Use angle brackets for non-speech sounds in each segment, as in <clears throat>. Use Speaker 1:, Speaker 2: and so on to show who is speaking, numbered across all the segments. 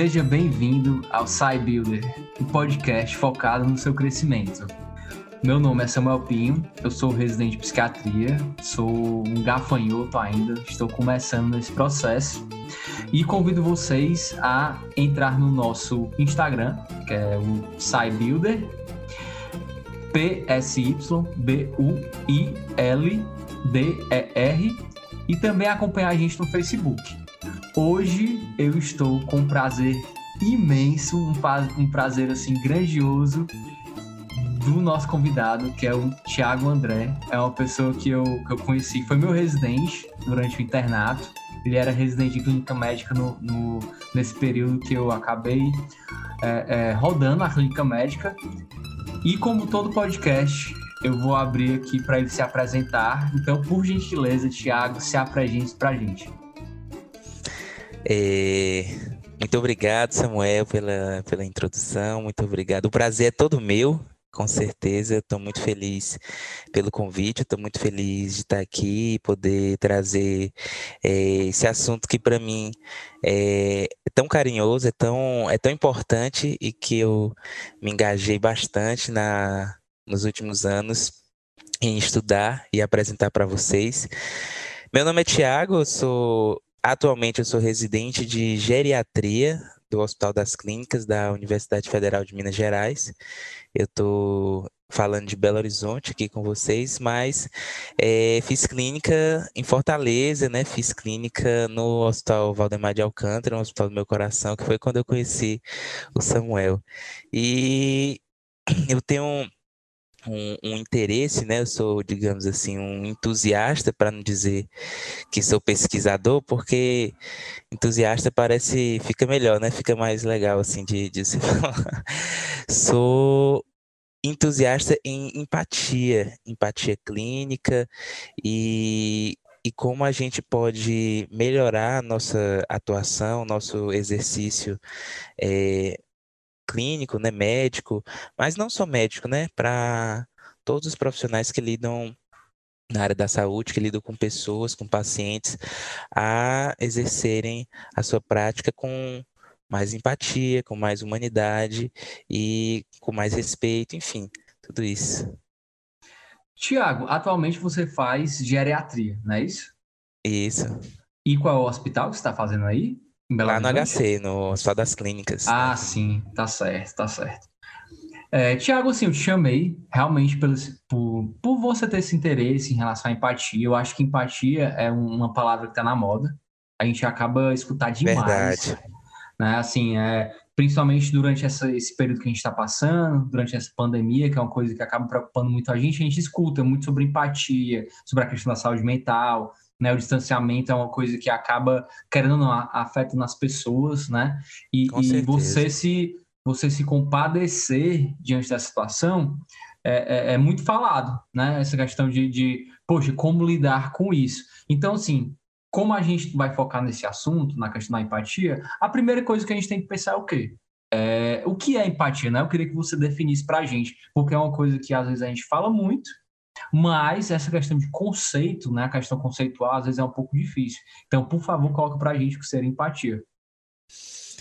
Speaker 1: Seja bem-vindo ao SciBuilder, um podcast focado no seu crescimento. Meu nome é Samuel Pinho, eu sou residente de psiquiatria, sou um gafanhoto ainda, estou começando nesse processo e convido vocês a entrar no nosso Instagram, que é o SciBuilder, P-S-Y-B-U-I-L-D-E-R, e também acompanhar a gente no Facebook. Hoje eu estou com um prazer imenso, um, um prazer assim grandioso do nosso convidado, que é o Thiago André. É uma pessoa que eu, que eu conheci, foi meu residente durante o internato. Ele era residente de clínica médica no, no nesse período que eu acabei é, é, rodando a clínica médica. E como todo podcast, eu vou abrir aqui para ele se apresentar. Então, por gentileza, Thiago, se apresente para a gente.
Speaker 2: É, muito obrigado, Samuel, pela, pela introdução. Muito obrigado. O prazer é todo meu, com certeza. Estou muito feliz pelo convite. Estou muito feliz de estar aqui e poder trazer é, esse assunto que, para mim, é, tão carinhoso, é tão, é tão importante e que eu me engajei bastante na, nos últimos anos em estudar e apresentar para vocês. Meu nome é Tiago, sou Atualmente eu sou residente de geriatria do Hospital das Clínicas da Universidade Federal de Minas Gerais. Eu estou falando de Belo Horizonte aqui com vocês, mas é, fiz clínica em Fortaleza, né? Fiz clínica no Hospital Valdemar de Alcântara, no Hospital do Meu Coração, que foi quando eu conheci o Samuel. E <clears throat> eu tenho um, um, interesse, né? Eu sou, digamos assim, um entusiasta, para não dizer que sou pesquisador, porque entusiasta parece, fica melhor, né? Fica mais legal, assim, de, de se <laughs> falar. sou entusiasta em empatia, empatia clínica e, e como a gente pode melhorar nossa atuação, nosso exercício é, clínico, né, médico, mas não só médico, né, para todos os profissionais que lidam na área da saúde, que lidam com pessoas, com pacientes, a exercerem a sua prática com mais empatia, com mais humanidade e com mais respeito, enfim, tudo isso.
Speaker 1: Tiago, atualmente você faz geriatria, não é isso?
Speaker 2: Isso.
Speaker 1: E qual é o hospital que você está fazendo aí?
Speaker 2: Lá no HC, no Hospital das Clínicas.
Speaker 1: Ah, sim, tá certo, tá certo. É, Tiago, assim, eu te chamei realmente pelo, por, por você ter esse interesse em relação à empatia. Eu acho que empatia é uma palavra que está na moda. A gente acaba escutar demais. Verdade. Né? Assim, é, principalmente durante essa, esse período que a gente está passando, durante essa pandemia, que é uma coisa que acaba preocupando muito a gente, a gente escuta muito sobre empatia, sobre a questão da saúde mental, né? O distanciamento é uma coisa que acaba, querendo ou não, afeta nas pessoas, né? E, e você se você se compadecer diante da situação é, é, é, muito falado, né? Essa questão de, de, poxa, como lidar com isso. Então, assim, como a gente vai focar nesse assunto, na questão da empatia, a primeira coisa que a gente tem que pensar é o quê? É, o que é empatia, né? Eu queria que você definisse para a gente, porque é uma coisa que às vezes a gente fala muito, mas essa questão de conceito, né, a questão conceitual, às vezes é um pouco difícil. Então, por favor, coloca para a gente o que seria empatia.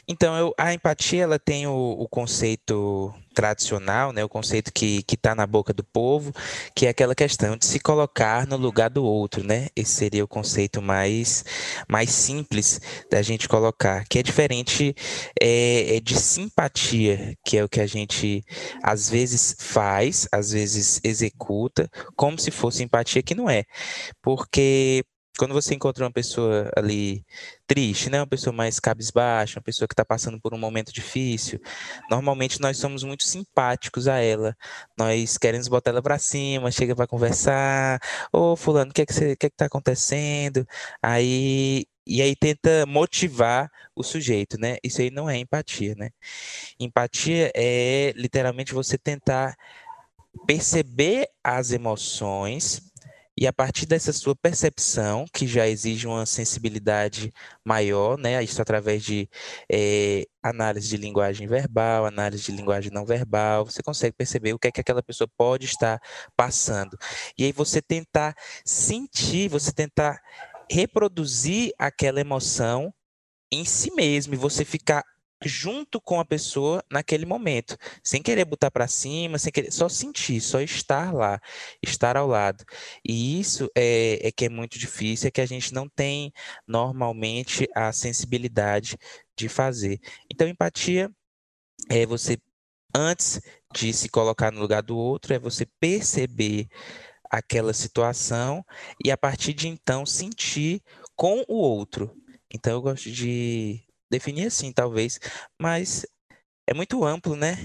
Speaker 2: Então, eu, a empatia ela tem o, o, conceito tradicional, né, o conceito que está na boca do povo, que é aquela questão de se colocar no lugar do outro, né? Esse seria o conceito mais, mais simples da gente colocar, que é diferente é, é de simpatia, que é o que a gente às vezes faz, às vezes executa, como se fosse empatia, que não é. Porque quando você encontra uma pessoa ali triste, né, uma pessoa mais cabisbaixa, uma pessoa que está passando por um momento difícil, normalmente nós somos muito simpáticos a ela. Nós queremos botar ela para cima, chega para conversar, ô fulano, o que é que você, que é que tá acontecendo? Aí e aí tenta motivar o sujeito, né? Isso aí não é empatia, né? Empatia é literalmente você tentar perceber as emoções e a partir dessa sua percepção, que já exige uma sensibilidade maior, né? Isso através de é, análise de linguagem verbal, análise de linguagem não verbal, você consegue perceber o que é que aquela pessoa pode estar passando. E aí você tentar sentir, você tentar reproduzir aquela emoção em si mesmo e você ficar junto com a pessoa naquele momento, sem querer botar para cima, sem querer, só sentir, só estar lá, estar ao lado. E isso é, é que é muito difícil, é que a gente não tem normalmente a sensibilidade de fazer. Então, empatia é você antes de se colocar no lugar do outro, é você perceber aquela situação e a partir de então sentir com o outro. Então eu gosto de definir assim, talvez, mas é muito amplo, né?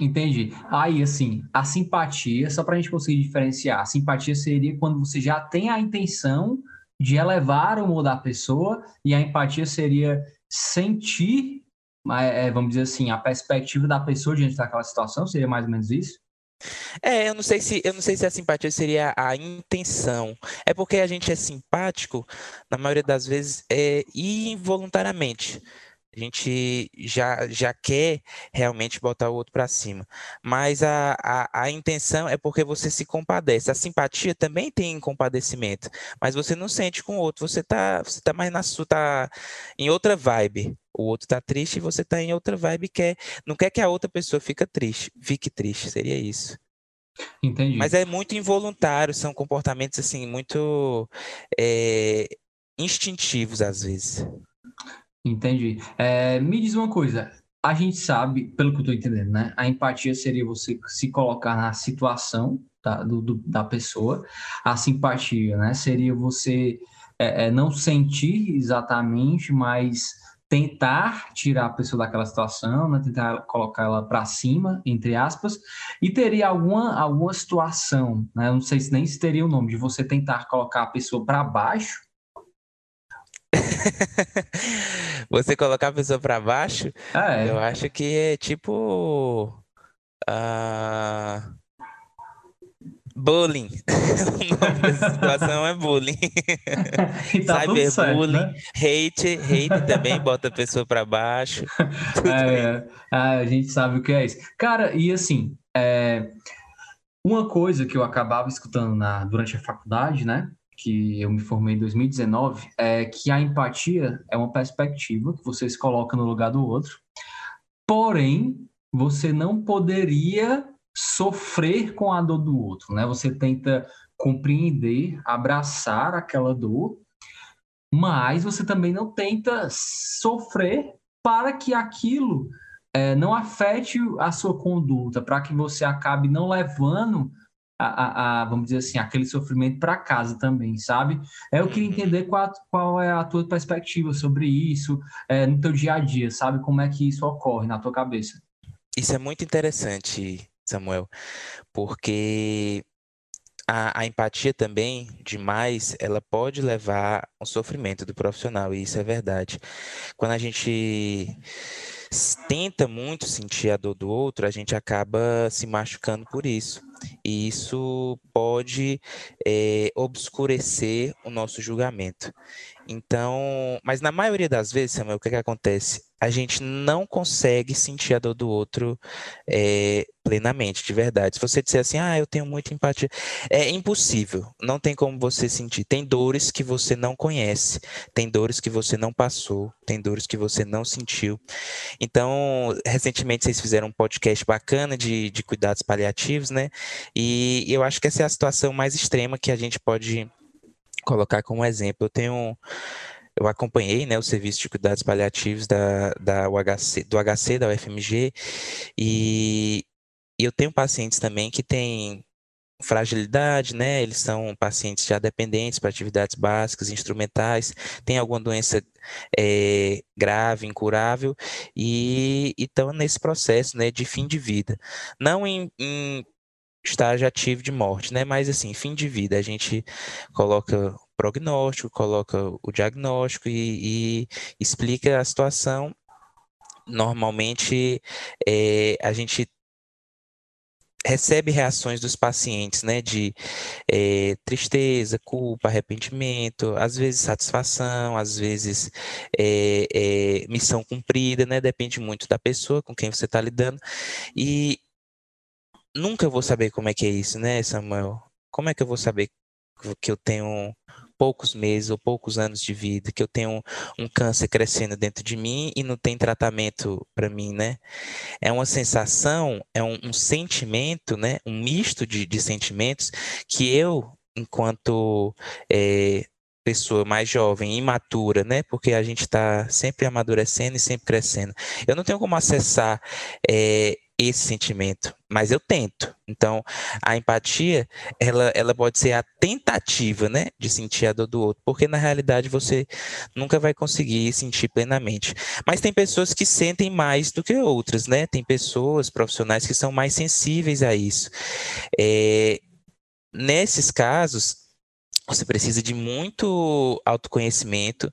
Speaker 1: Entendi. Aí, assim, a simpatia, só para a gente conseguir diferenciar, a simpatia seria quando você já tem a intenção de elevar o humor da pessoa, e a empatia seria sentir, é, vamos dizer assim, a perspectiva da pessoa diante daquela situação, seria mais ou menos isso?
Speaker 2: É, eu não sei se eu não sei se a simpatia seria a intenção. É porque a gente é simpático, na maioria das vezes, é involuntariamente. A gente já, já quer realmente botar o outro para cima. Mas a, a, a intenção é porque você se compadece. A simpatia também tem compadecimento, mas você não sente com o outro. Você está você tá mais na sua, tá em outra vibe. O outro está triste e você está em outra vibe quer, não quer que a outra pessoa fique triste, fique triste, seria isso.
Speaker 1: Entendi.
Speaker 2: Mas é muito involuntário, são comportamentos assim muito é, instintivos às vezes.
Speaker 1: Entendi. É, me diz uma coisa. A gente sabe, pelo que eu estou entendendo, né? A empatia seria você se colocar na situação da, do, do, da pessoa. A simpatia, né? Seria você é, é, não sentir exatamente, mas tentar tirar a pessoa daquela situação, né? tentar colocar ela para cima, entre aspas, e teria alguma, alguma situação, né? não sei se nem se teria o nome, de você tentar colocar a pessoa para baixo <laughs>
Speaker 2: Você colocar a pessoa para baixo, ah, é. eu acho que é tipo. Uh, bullying. o nome dessa situação é bullying. <laughs>
Speaker 1: tá Cyberbullying, né?
Speaker 2: hate, hate também bota a pessoa para baixo. <laughs>
Speaker 1: É, é, a gente sabe o que é isso. Cara, e assim, é, uma coisa que eu acabava escutando na, durante a faculdade, né? Que eu me formei em 2019, é que a empatia é uma perspectiva que você se coloca no lugar do outro, porém, você não poderia sofrer com a dor do outro, né? Você tenta compreender, abraçar aquela dor, mas você também não tenta sofrer para que aquilo é, não afete a sua conduta, para que você acabe não levando a, a, a, vamos dizer assim, aquele sofrimento para casa também, sabe? É, eu queria uhum. entender qual, qual é a tua perspectiva sobre isso é, no teu dia a dia, sabe? Como é que isso ocorre na tua cabeça?
Speaker 2: Isso é muito interessante, Samuel, porque a, a, empatia também, demais, ela pode levar ao sofrimento do profissional, e isso é verdade. Quando a gente tenta muito sentir a dor do outro, a gente acaba se machucando por isso. E isso pode é, obscurecer o nosso julgamento. Então, mas na maioria das vezes, Samuel, o que, que acontece? A gente não consegue sentir a dor do outro é, plenamente, de verdade. Se você disser assim, ah, eu tenho muita empatia, é impossível. Não tem como você sentir. Tem dores que você não conhece, tem dores que você não passou, tem dores que você não sentiu. Então, recentemente vocês fizeram um podcast bacana de, de cuidados paliativos, né? E eu acho que essa é a situação mais extrema que a gente pode colocar como exemplo. Eu tenho eu acompanhei né, o serviço de cuidados paliativos da, da UHC, do HC, da UFMG, e, e eu tenho pacientes também que têm fragilidade, né? Eles são pacientes já dependentes para atividades básicas, instrumentais, tem alguma doença é, grave, incurável, e estão nesse processo né, de fim de vida. Não em, em estágio ativo de morte, né? Mas assim, fim de vida, a gente coloca prognóstico, coloca o diagnóstico e, e explica a situação. Normalmente, é, a gente recebe reações dos pacientes, né, de é, tristeza, culpa, arrependimento, às vezes satisfação, às vezes é, é, missão cumprida, né, depende muito da pessoa com quem você está lidando, e nunca vou saber como é que é isso, né, Samuel? Como é que eu vou saber que eu tenho poucos meses ou poucos anos de vida, que eu tenho um, câncer crescendo dentro de mim e não tem tratamento para mim, né? É uma sensação, é um, um sentimento, né? Um misto de, de sentimentos que eu, enquanto é, pessoa mais jovem, imatura, né? Porque a gente está sempre amadurecendo e sempre crescendo. Eu não tenho como acessar é, esse sentimento, mas eu tento. Então, a empatia, ela, ela pode ser a tentativa, né, de sentir a dor do outro, porque na realidade você nunca vai conseguir sentir plenamente. Mas tem pessoas que sentem mais do que outras, né? Tem pessoas profissionais que são mais sensíveis a isso. É, nesses casos, você precisa de muito autoconhecimento,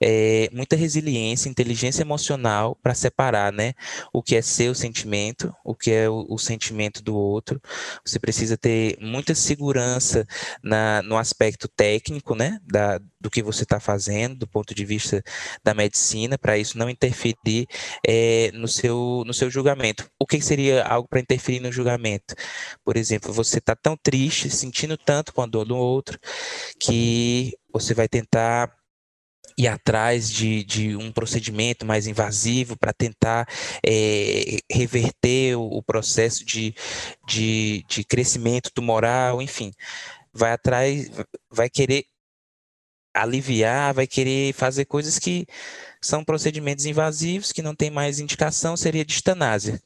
Speaker 2: é, muita resiliência, inteligência emocional para separar, né? O que é seu sentimento, o que é o, o sentimento do outro. Você precisa ter muita segurança na, no aspecto técnico, né? Da, do que você está fazendo, do ponto de vista da medicina, para isso não interferir é, no, seu, no seu julgamento. O que seria algo para interferir no julgamento? Por exemplo, você está tão triste, sentindo tanto com a dor do outro, que você vai tentar ir atrás de, de um procedimento mais invasivo para tentar é, reverter o, o processo de, de, de crescimento tumoral, enfim, vai atrás, vai querer aliviar, vai querer fazer coisas que são procedimentos invasivos, que não tem mais indicação, seria distanásia.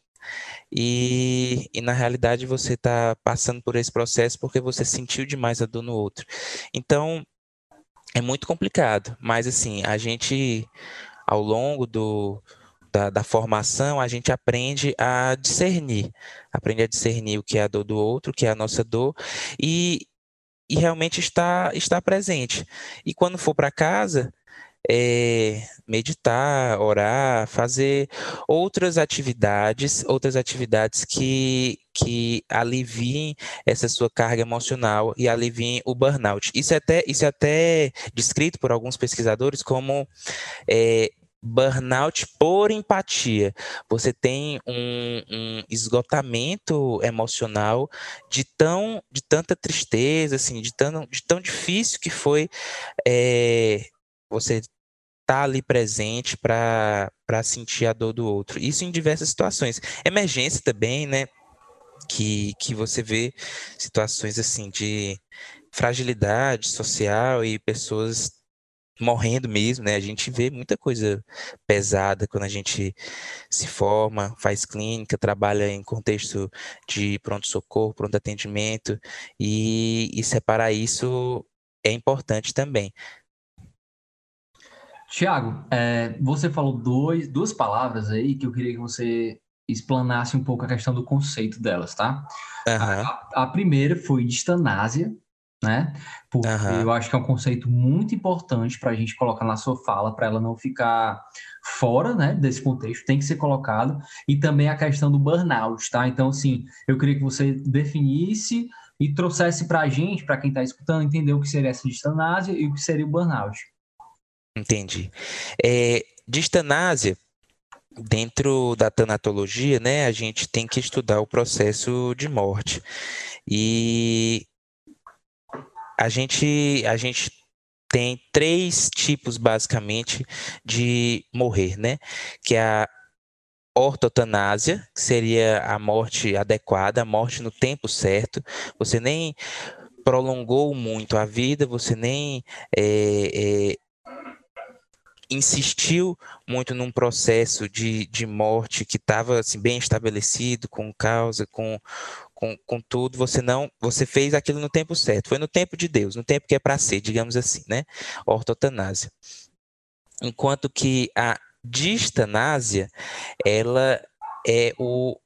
Speaker 2: E, e na realidade você está passando por esse processo porque você sentiu demais a dor no outro. Então, é muito complicado, mas assim, a gente, ao longo do, da, da, formação, a gente aprende a discernir, aprende a discernir o que é a dor do outro, o que é a nossa dor, e, e realmente está, está presente. E quando for para casa, é, meditar, orar, fazer outras atividades, outras atividades que, que aliviem essa sua carga emocional e aliviem o burnout. Isso é até, isso é até descrito por alguns pesquisadores como é, burnout por empatia. Você tem um, um, esgotamento emocional de tão de tanta tristeza, assim, de tão, de tão difícil que foi é, você estar tá ali presente para sentir a dor do outro. Isso em diversas situações. Emergência também, né? Que, que você vê situações assim de fragilidade social e pessoas morrendo mesmo, né? A gente vê muita coisa pesada quando a gente se forma, faz clínica, trabalha em contexto de pronto-socorro, pronto atendimento, e, e separar isso é importante também.
Speaker 1: Tiago, é, você falou dois, duas palavras aí que eu queria que você explanasse um pouco a questão do conceito delas, tá? Uhum. A, a, primeira foi distanásia, né? Porque uhum. eu acho que é um conceito muito importante para a gente colocar na sua fala, para ela não ficar fora, né, desse contexto, tem que ser colocado. E também a questão do burnout, tá? Então, assim, eu queria que você definisse e trouxesse para a gente, para quem está escutando, entender o que seria essa distanásia e o que seria o burnout.
Speaker 2: Entendi. É, distanásia, dentro da tanatologia, né, a gente tem que estudar o processo de morte. E a gente, a gente tem três tipos, basicamente, de morrer, né? Que é a ortotanásia, que seria a morte adequada, a morte no tempo certo. Você nem prolongou muito a vida, você nem é, é, insistiu muito num processo de, de morte que estava assim, bem estabelecido, com causa, com, com, com tudo, você não, você fez aquilo no tempo certo, foi no tempo de Deus, no tempo que é para ser, digamos assim, né? Ortotanásia. Enquanto que a distanásia, ela é o,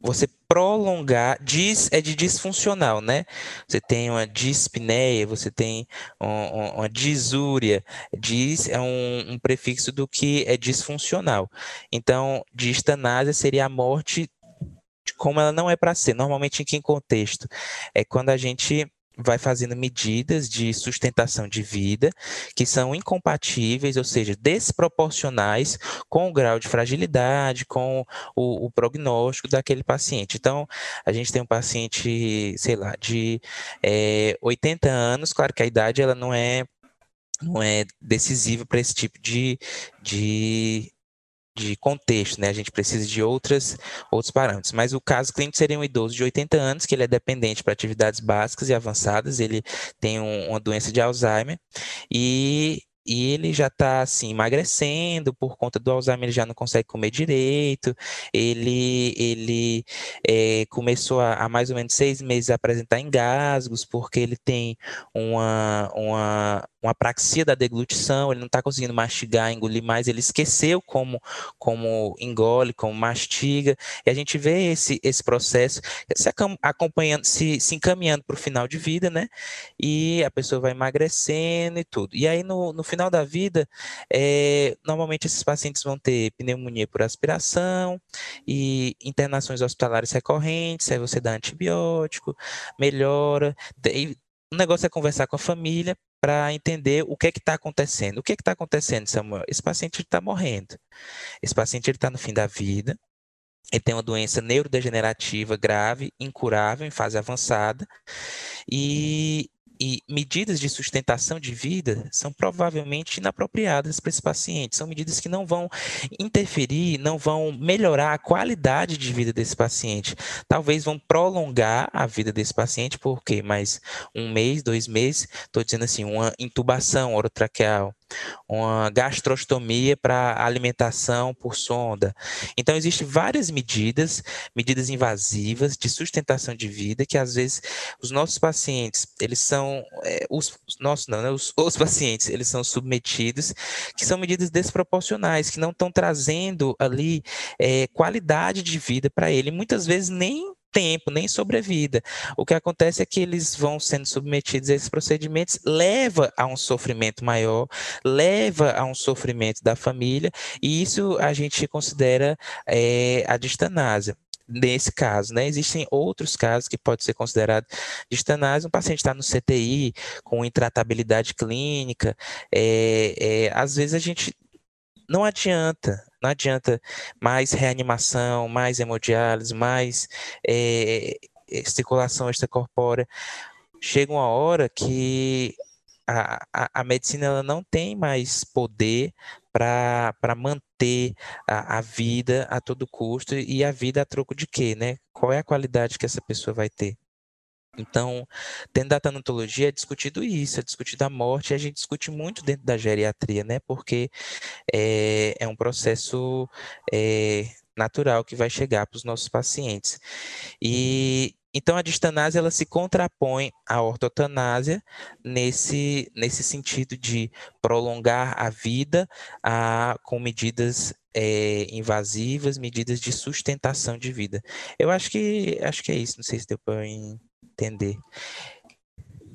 Speaker 2: você prolongar, dis é de disfuncional, né? Você tem uma dispneia, você tem um, uma disúria, dis é um, um, prefixo do que é disfuncional. Então, distanásia seria a morte como ela não é para ser. Normalmente, em que contexto? É quando a gente vai fazendo medidas de sustentação de vida que são incompatíveis, ou seja, desproporcionais com o grau de fragilidade, com o, o prognóstico daquele paciente. Então, a gente tem um paciente, sei lá, de é, eh, 80 anos, claro que a idade ela não é não é decisiva para esse tipo de, de de contexto, né? A gente precisa de outras, outros parâmetros. Mas o caso clínico seria um idoso de 80 anos, que ele é dependente para atividades básicas e avançadas, ele tem um, uma doença de Alzheimer, e e ele já está assim emagrecendo por conta do Alzheimer, ele já não consegue comer direito. Ele ele é, começou a, há mais ou menos seis meses a apresentar engasgos porque ele tem uma, uma uma apraxia da deglutição, ele não está conseguindo mastigar, engolir mais, ele esqueceu como, como engole, como mastiga, e a gente vê esse, esse processo se acompanhando, se, se encaminhando para o final de vida, né? E a pessoa vai emagrecendo e tudo. E aí, no, no final da vida, é, normalmente esses pacientes vão ter pneumonia por aspiração e internações hospitalares recorrentes, aí você dá antibiótico, melhora, e o negócio é conversar com a família para entender o que é que está acontecendo. O que é que está acontecendo, Samuel? Esse paciente está morrendo. Esse paciente está no fim da vida. Ele tem uma doença neurodegenerativa grave, incurável, em fase avançada. E e medidas de sustentação de vida são provavelmente inapropriadas para esse paciente. São medidas que não vão interferir, não vão melhorar a qualidade de vida desse paciente. Talvez vão prolongar a vida desse paciente, por quê? Mais um mês, dois meses, estou dizendo assim, uma intubação orotraqueal, uma gastrostomia para alimentação por sonda. Então, existem várias medidas, medidas invasivas de sustentação de vida, que às vezes os nossos pacientes, eles são, é, os, os nossos não, né, os, os pacientes, eles são submetidos, que são medidas desproporcionais, que não estão trazendo ali é, qualidade de vida para ele, muitas vezes nem tempo, nem sobrevida. O que acontece é que eles vão sendo submetidos a esses procedimentos, leva a um sofrimento maior, leva a um sofrimento da família, e isso a gente considera é, a distanásia nesse caso, né? Existem outros casos que pode ser considerado distanase. Um paciente está no CTI com intratabilidade clínica, é, é, às vezes a gente não adianta, não adianta mais reanimação, mais hemodiálise, mais é, circulação extracorpórea. Chega uma hora que a, a, a medicina ela não tem mais poder para manter a, a, vida a todo custo e a vida a troco de quê, né? Qual é a qualidade que essa pessoa vai ter? Então, dentro da tanatologia é discutido isso, é discutido a morte, e a gente discute muito dentro da geriatria, né? Porque é, é um processo é, natural que vai chegar para os nossos pacientes. E então a distanásia ela se contrapõe à ortotanásia nesse, nesse sentido de prolongar a vida a, com medidas é, invasivas, medidas de sustentação de vida. Eu acho que acho que é isso. Não sei se deu para entender.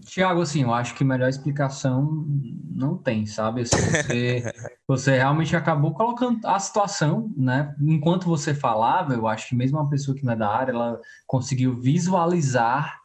Speaker 1: Tiago, assim, eu acho que melhor explicação não tem, sabe? Assim, você, <laughs> você realmente acabou colocando a situação, né? Enquanto você falava, eu acho que mesmo uma pessoa que não é da área, ela conseguiu visualizar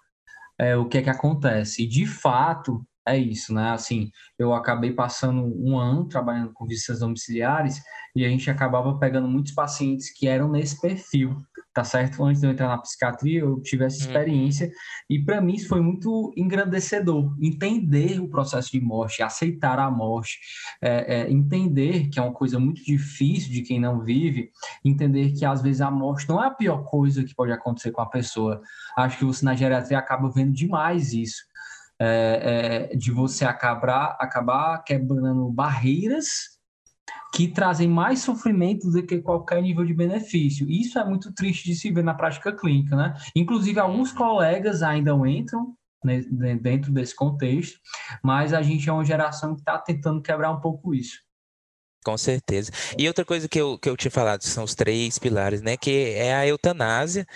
Speaker 1: é, o que é que acontece. E de fato, é isso, né? Assim, eu acabei passando um ano trabalhando com visitas domiciliares e a gente acabava pegando muitos pacientes que eram nesse perfil tá certo? Antes de eu entrar na psiquiatria, eu tive essa uhum. experiência uhum. e para mim isso foi muito engrandecedor. Entender o processo de morte, aceitar a morte, é, é, entender que é uma coisa muito difícil de quem não vive, entender que às vezes a morte não é a pior coisa que pode acontecer com a pessoa. Acho que você na geriatria acaba vendo demais isso. É, é de você acabar, acabar quebrando barreiras que trazem mais sofrimento do que qualquer nível de benefício. Isso é muito triste de se ver na prática clínica, né? Inclusive, alguns colegas ainda entram né, dentro desse contexto, mas a gente é uma geração que está tentando quebrar um pouco isso.
Speaker 2: Com certeza. E outra coisa que eu, que eu tinha falado são os três pilares, né? Que é a eutanásia,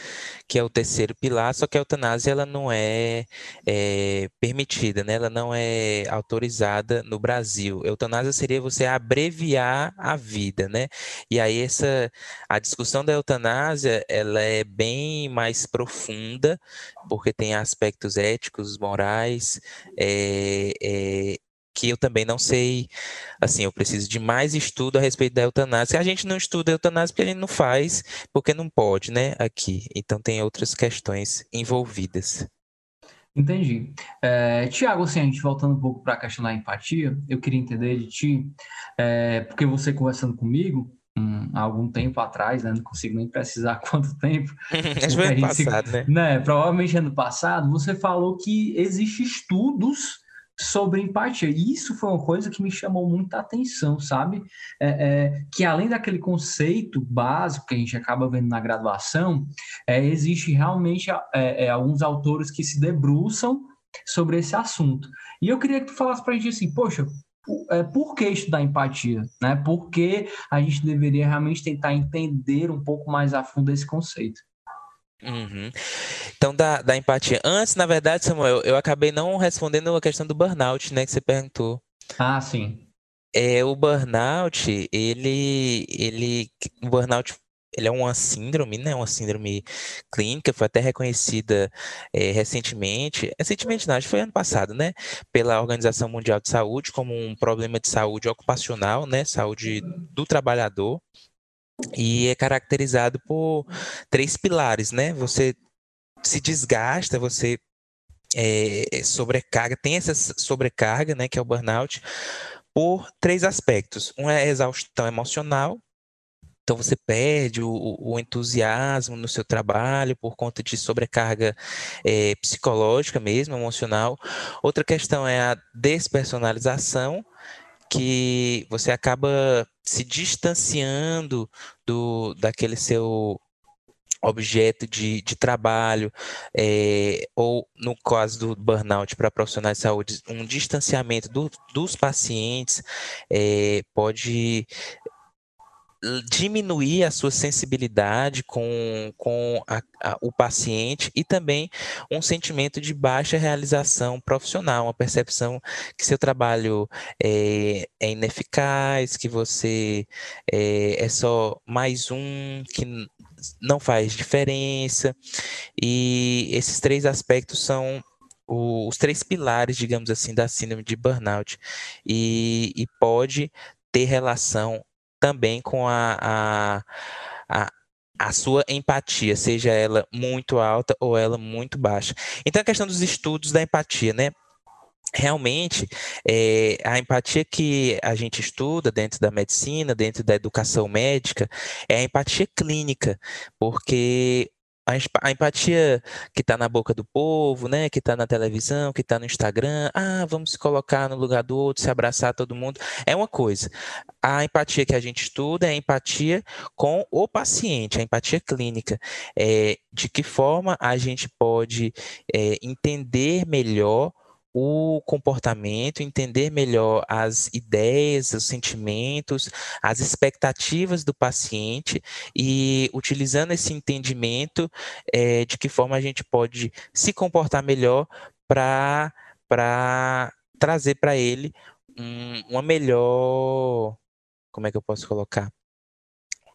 Speaker 2: que é o terceiro pilar, só que a eutanásia ela não é, é permitida, né? Ela não é autorizada no Brasil. Eutanásia seria você abreviar a vida, né? E aí essa a discussão da eutanásia ela é bem mais profunda, porque tem aspectos éticos, morais, é, é, que eu também não sei, assim, eu preciso de mais estudo a respeito da eutanásia. A gente não estuda a eutanásia porque a gente não faz, porque não pode, né, aqui. Então tem outras questões envolvidas.
Speaker 1: Entendi. É, Tiago, assim, a gente voltando um pouco para a questão da empatia, eu queria entender de ti, é, porque você conversando comigo, um, há algum tempo atrás, né, não consigo nem precisar <laughs> quanto tempo. <laughs>
Speaker 2: Acho que ano passado, se, né?
Speaker 1: né? Provavelmente ano passado, você falou que existem estudos sobre empatia. E isso foi uma coisa que me chamou muita atenção, sabe? É, é, que além daquele conceito básico que a gente acaba vendo na graduação, é, existe realmente é, é, alguns autores que se debruçam sobre esse assunto. E eu queria que tu falasse para a gente assim, poxa, é, por que estudar empatia? Né? Por que a gente deveria realmente tentar entender um pouco mais a fundo esse conceito?
Speaker 2: Uhum. Então, da, da empatia. Antes, na verdade, Samuel, eu acabei não respondendo a questão do burnout, né, que você perguntou.
Speaker 1: Ah, sim.
Speaker 2: É, o burnout, ele, ele, o burnout, ele é uma síndrome, né, uma síndrome clínica, foi até reconhecida é, recentemente, recentemente não, acho que foi ano passado, né, pela Organização Mundial de Saúde como um problema de saúde ocupacional, né, saúde do trabalhador, e é caracterizado por três pilares, né? Você se desgasta, você é, sobrecarga, tem essa sobrecarga, né, que é o burnout, por três aspectos. Um é a exaustão emocional, então você perde o, o, entusiasmo no seu trabalho por conta de sobrecarga é, psicológica mesmo, emocional. Outra questão é a despersonalização, que você acaba se distanciando do daquele seu objeto de, de trabalho, é, ou no caso do burnout para profissionais de saúde, um distanciamento do, dos pacientes é, pode diminuir a sua sensibilidade com, com a, a, o paciente e também um sentimento de baixa realização profissional, uma percepção que seu trabalho é, é ineficaz, que você é, é só mais um, que não faz diferença. E esses três aspectos são os três pilares, digamos assim, da síndrome de burnout. E, e pode ter relação também com a, a, a, a sua empatia, seja ela muito alta ou ela muito baixa. Então, a questão dos estudos da empatia, né? realmente é, a empatia que a gente estuda dentro da medicina, dentro da educação médica, é a empatia clínica, porque a, empatia que está na boca do povo, né, que está na televisão, que está no Instagram, ah, vamos se colocar no lugar do outro, se abraçar todo mundo, é uma coisa. A empatia que a gente estuda é a empatia com o paciente, a empatia clínica. É, de que forma a gente pode é, entender melhor o comportamento, entender melhor as ideias, os sentimentos, as expectativas do paciente e utilizando esse entendimento é, de que forma a gente pode se comportar melhor para trazer para ele um, uma melhor. Como é que eu posso colocar?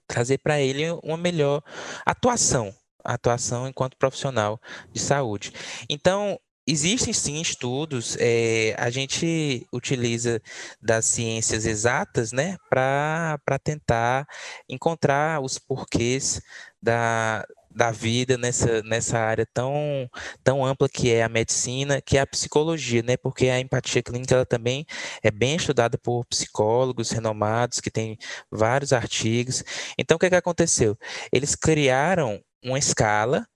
Speaker 2: Trazer para ele uma melhor atuação, atuação enquanto profissional de saúde. Então, Existem sim estudos, é, a gente utiliza das ciências exatas, né, para tentar encontrar os porquês da, da vida nessa, nessa área tão, tão ampla que é a medicina, que é a psicologia, né? Porque a empatia clínica ela também é bem estudada por psicólogos renomados, que tem vários artigos. Então, o que, é que aconteceu? Eles criaram uma escala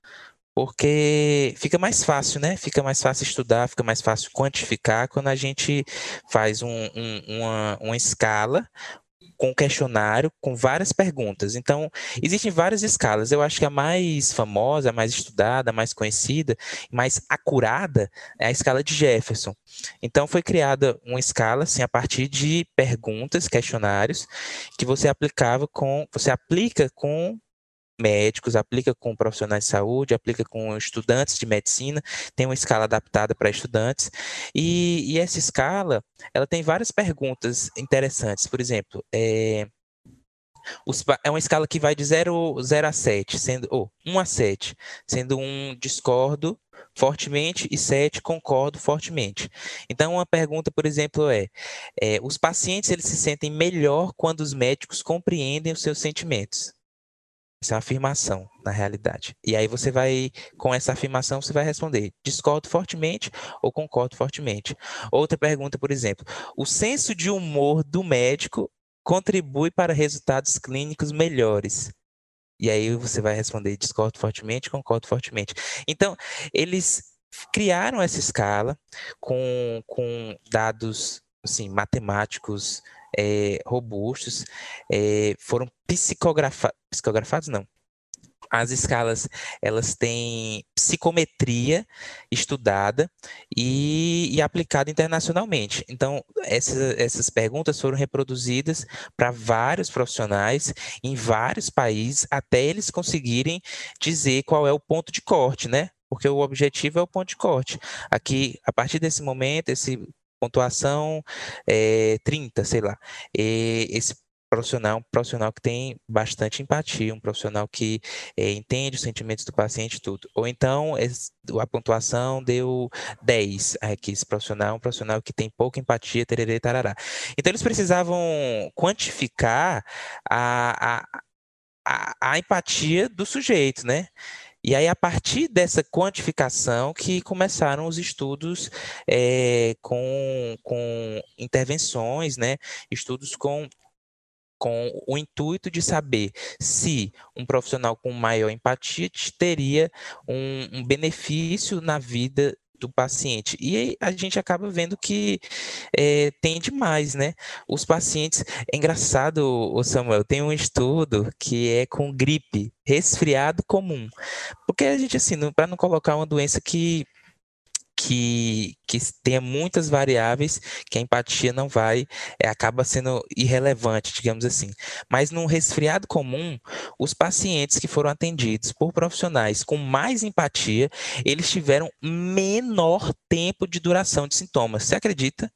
Speaker 2: porque fica mais fácil, né? Fica mais fácil estudar, fica mais fácil quantificar quando a gente faz um, um, uma, uma escala com questionário, com várias perguntas. Então, existem várias escalas. Eu acho que a mais famosa, a mais estudada, a mais conhecida, mais acurada é a escala de Jefferson. Então, foi criada uma escala assim, a partir de perguntas, questionários, que você aplicava com, você aplica com médicos, aplica com profissionais de saúde, aplica com estudantes de medicina, tem uma escala adaptada para estudantes, e, e, essa escala, ela tem várias perguntas interessantes, por exemplo, é, os, é uma escala que vai de 0, 0 a 7, sendo, ou oh, 1 a 7, sendo um discordo fortemente e 7 concordo fortemente. Então, uma pergunta, por exemplo, é, é os pacientes eles se sentem melhor quando os médicos compreendem os seus sentimentos. Isso é uma afirmação, na realidade. E aí você vai, com essa afirmação, você vai responder: discordo fortemente ou concordo fortemente. Outra pergunta, por exemplo: o senso de humor do médico contribui para resultados clínicos melhores. E aí você vai responder: discordo fortemente, concordo fortemente. Então, eles criaram essa escala com, com dados assim, matemáticos é, robustos, é, foram psicografa psicografados, não. As escalas, elas têm psicometria estudada e, e aplicada internacionalmente. Então, essas, essas perguntas foram reproduzidas para vários profissionais em vários países, até eles conseguirem dizer qual é o ponto de corte, né? porque o objetivo é o ponto de corte. Aqui, a partir desse momento, esse pontuação é, 30, sei lá. E esse profissional, um profissional que tem bastante empatia, um profissional que é, entende os sentimentos do paciente tudo. Ou então esse, a pontuação deu 10, aqui esse profissional é um profissional que tem pouca empatia, tererê, tarará. Então eles precisavam quantificar a, a, a, a empatia do sujeito, né? E aí, a partir dessa quantificação, que começaram os estudos é, com, com intervenções, né? estudos com com o intuito de saber se um profissional com maior empatia teria um, um benefício na vida do paciente. E a gente acaba vendo que é, tem demais, né? Os pacientes. É engraçado, Samuel, tem um estudo que é com gripe, resfriado comum. Porque a gente, assim, para não colocar uma doença que que, que tenha muitas variáveis que a empatia não vai, é, acaba sendo irrelevante, digamos assim. Mas num resfriado comum, os pacientes que foram atendidos por profissionais com mais empatia, eles tiveram menor tempo de duração de sintomas. Você acredita?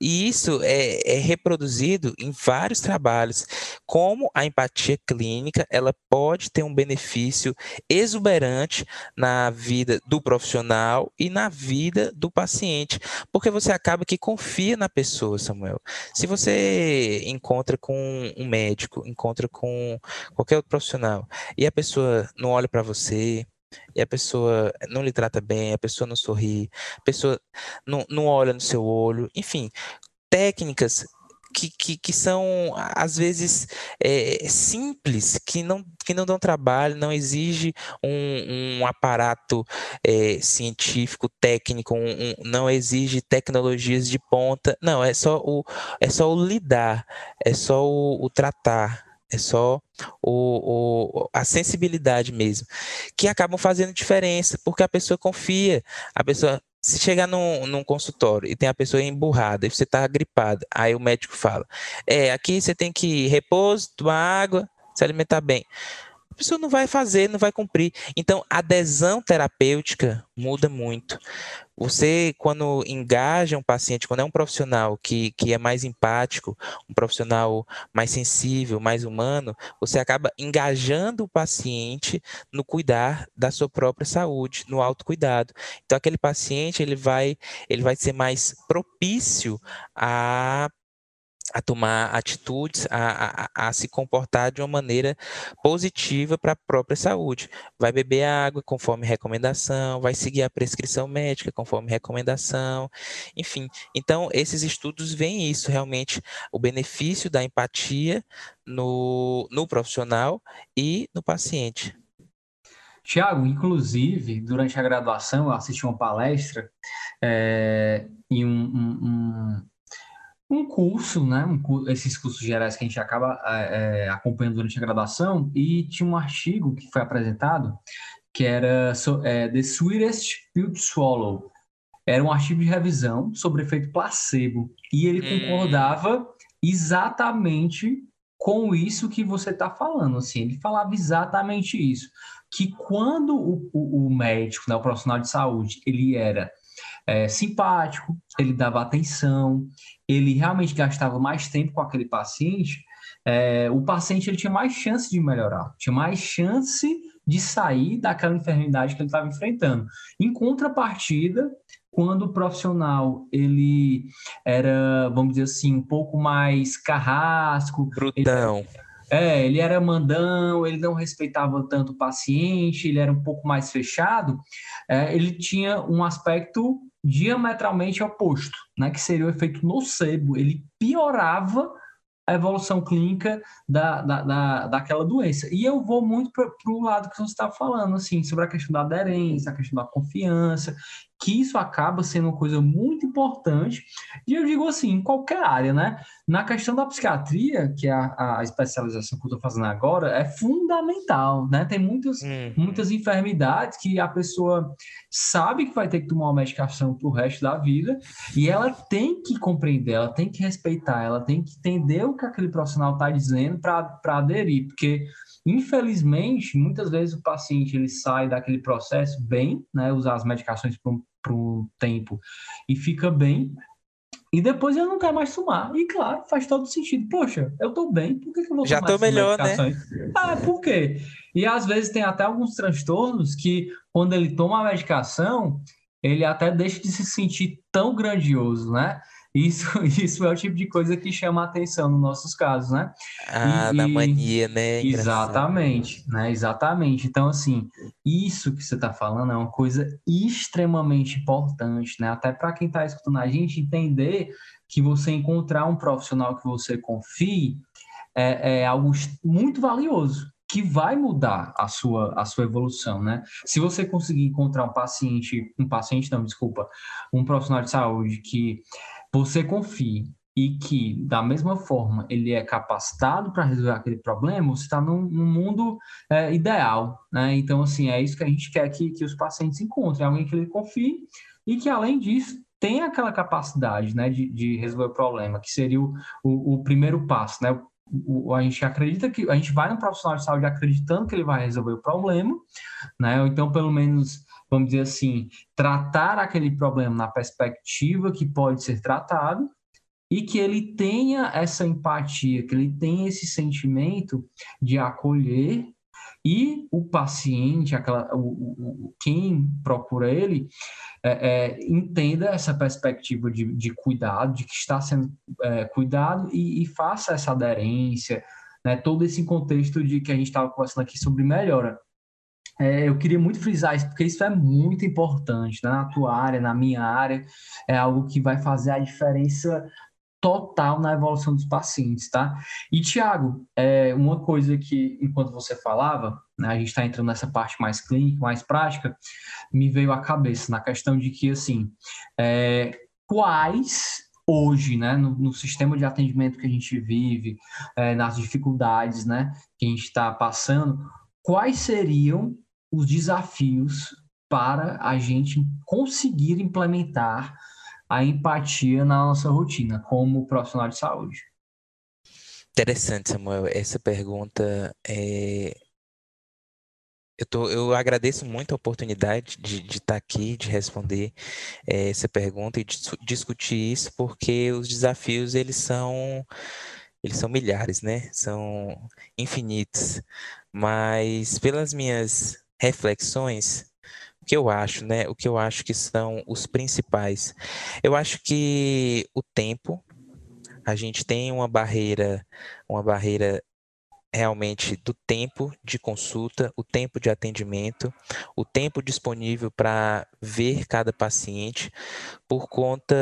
Speaker 2: E isso é, é, reproduzido em vários trabalhos, como a empatia clínica, ela pode ter um benefício exuberante na vida do profissional e na vida do paciente, porque você acaba que confia na pessoa, Samuel. Se você encontra com um médico, encontra com qualquer outro profissional, e a pessoa não olha para você, e a pessoa não lhe trata bem, a pessoa não sorri, a pessoa não, não olha no seu olho, enfim, técnicas que, que, que, são, às vezes, é, simples, que não, que não dão trabalho, não exige um, um aparato é, científico, técnico, um, um, não exige tecnologias de ponta, não, é só o, é só o lidar, é só o, o tratar, é só o, o, a sensibilidade mesmo, que acabam fazendo diferença, porque a pessoa confia, a pessoa se chegar num, num, consultório e tem a pessoa emburrada e você está gripado, aí o médico fala: É, aqui você tem que repouso, tomar água, se alimentar bem pessoa não vai fazer, não vai cumprir. Então, adesão terapêutica muda muito. Você, quando engaja um paciente, quando é um profissional que, que é mais empático, um profissional mais sensível, mais humano, você acaba engajando o paciente no cuidar da sua própria saúde, no autocuidado. Então, aquele paciente, ele vai, ele vai ser mais propício a a tomar atitudes, a, a, a, se comportar de uma maneira positiva para a própria saúde. Vai beber água conforme recomendação, vai seguir a prescrição médica conforme recomendação, enfim. Então, esses estudos veem isso, realmente, o benefício da empatia no, no profissional e no paciente.
Speaker 1: Tiago, inclusive, durante a graduação, eu assisti uma palestra é, em um, um, um um curso, né? Um, esses cursos gerais que a gente acaba é, acompanhando durante a graduação, e tinha um artigo que foi apresentado que era so, é, The Sweetest Pill to Swallow. Era um artigo de revisão sobre efeito placebo. E ele hum. concordava exatamente com isso que você está falando. Assim, ele falava exatamente isso. Que quando o, o, o médico, né, o profissional de saúde, ele era é, simpático, ele dava atenção, ele realmente gastava mais tempo com aquele paciente, é, o paciente ele tinha mais chance de melhorar, tinha mais chance de sair daquela enfermidade que ele estava enfrentando. Em contrapartida, quando o profissional ele era, vamos dizer assim, um pouco mais carrasco,
Speaker 2: brutão.
Speaker 1: Ele, é, ele era mandão, ele não respeitava tanto o paciente, ele era um pouco mais fechado, é, ele tinha um aspecto diametralmente oposto, né, que seria o efeito nocebo. Ele piorava a evolução clínica da, da, da, daquela doença. E eu vou muito para o lado que você está falando, assim, sobre a questão da aderência, a questão da confiança, que isso acaba sendo uma coisa muito importante. E eu digo assim, em qualquer área, né? Na questão da psiquiatria, que é a, a especialização que eu estou fazendo agora, é fundamental, né? Tem muitas, uhum. muitas enfermidades que a pessoa sabe que vai ter que tomar uma medicação para o resto da vida e ela tem que compreender, ela tem que respeitar, ela tem que entender o que aquele profissional está dizendo para aderir, porque Infelizmente, muitas vezes o paciente ele sai daquele processo bem, né, usar as medicações por um, por um tempo e fica bem, e depois ele não quer mais tomar. E claro, faz todo sentido. Poxa, eu tô bem, por que, que eu vou
Speaker 2: Já
Speaker 1: tomar
Speaker 2: tô melhor, né?
Speaker 1: Ah, por quê? E às vezes tem até alguns transtornos que, quando ele toma a medicação, ele até deixa de se sentir tão grandioso, né? Isso, <laughs> isso é o tipo de coisa que chama a atenção nos nossos casos, né?
Speaker 2: Ah, e, na mania, né?
Speaker 1: Exatamente, né? Exatamente. Então, assim, isso que você está falando é uma coisa extremamente importante, né? Até para quem está escutando a gente entender que você encontrar um profissional que você confie é, é algo muito valioso que vai mudar a sua, a sua evolução, né? Se você conseguir encontrar um paciente, um paciente não, desculpa, um profissional de saúde que você confie e que, da mesma forma, ele é capacitado para resolver aquele problema, você está num, num, mundo é, ideal, né? Então, assim, é isso que a gente quer que, que os pacientes encontrem, alguém que ele confie e que, além disso, tenha aquela capacidade, né, de, de resolver o problema, que seria o, o, o primeiro passo, né? O, a gente acredita que a gente vai no profissional de saúde acreditando que ele vai resolver o problema, né? Ou então, pelo menos, vamos dizer assim, tratar aquele problema na perspectiva que pode ser tratado e que ele tenha essa empatia, que ele tenha esse sentimento de acolher e o paciente, aquela, o, o quem procura ele, é, é, entenda essa perspectiva de, de, cuidado, de que está sendo é, cuidado e, e, faça essa aderência, né, todo esse contexto de que a gente estava conversando aqui sobre melhora. É, eu queria muito frisar isso, porque isso é muito importante né? na tua área, na minha área, é algo que vai fazer a diferença total na evolução dos pacientes, tá? E, Tiago, é, uma coisa que, enquanto você falava, né, a gente está entrando nessa parte mais clínica, mais prática, me veio à cabeça na questão de que, assim, é, quais hoje, né, no, no, sistema de atendimento que a gente vive, é, nas dificuldades, né, que a gente está passando, quais seriam os desafios para a gente conseguir implementar a empatia na nossa rotina como profissional de saúde.
Speaker 2: Interessante, Samuel. Essa pergunta é. Eu, tô, eu agradeço muito a oportunidade de, estar aqui, de responder é, essa pergunta e discutir isso, porque os desafios eles são eles são milhares, né? São infinitos. Mas pelas minhas reflexões, o que eu acho, né? O que eu acho que são os principais. Eu acho que o tempo, a gente tem uma barreira, uma barreira realmente do tempo de consulta, o tempo de atendimento, o tempo disponível para ver cada paciente, por conta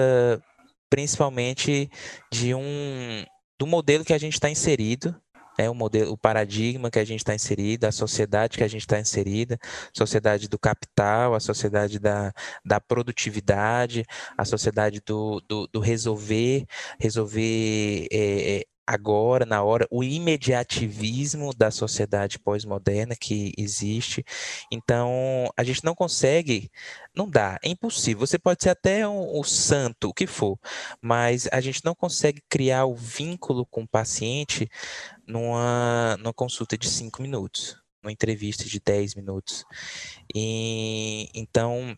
Speaker 2: principalmente de um do modelo que a gente está inserido, né, o modelo, o paradigma que a gente está inserido, a sociedade que a gente está inserida, sociedade do capital, a sociedade da, da produtividade, a sociedade do, do, do resolver, resolver é, agora, na hora, o imediativismo da sociedade pós-moderna que existe. Então, a gente não consegue, não dá, é impossível. Você pode ser até um, um santo, o que for, mas a gente não consegue criar o vínculo com o paciente numa, numa consulta de cinco minutos, numa entrevista de dez minutos. E, então,